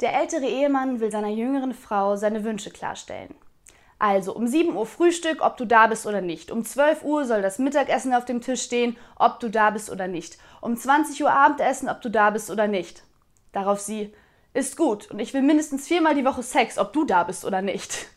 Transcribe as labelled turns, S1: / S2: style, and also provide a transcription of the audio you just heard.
S1: Der ältere Ehemann will seiner jüngeren Frau seine Wünsche klarstellen. Also um 7 Uhr Frühstück, ob du da bist oder nicht. Um 12 Uhr soll das Mittagessen auf dem Tisch stehen, ob du da bist oder nicht. Um 20 Uhr Abendessen, ob du da bist oder nicht. Darauf sie, ist gut und ich will mindestens viermal die Woche Sex, ob du da bist oder nicht.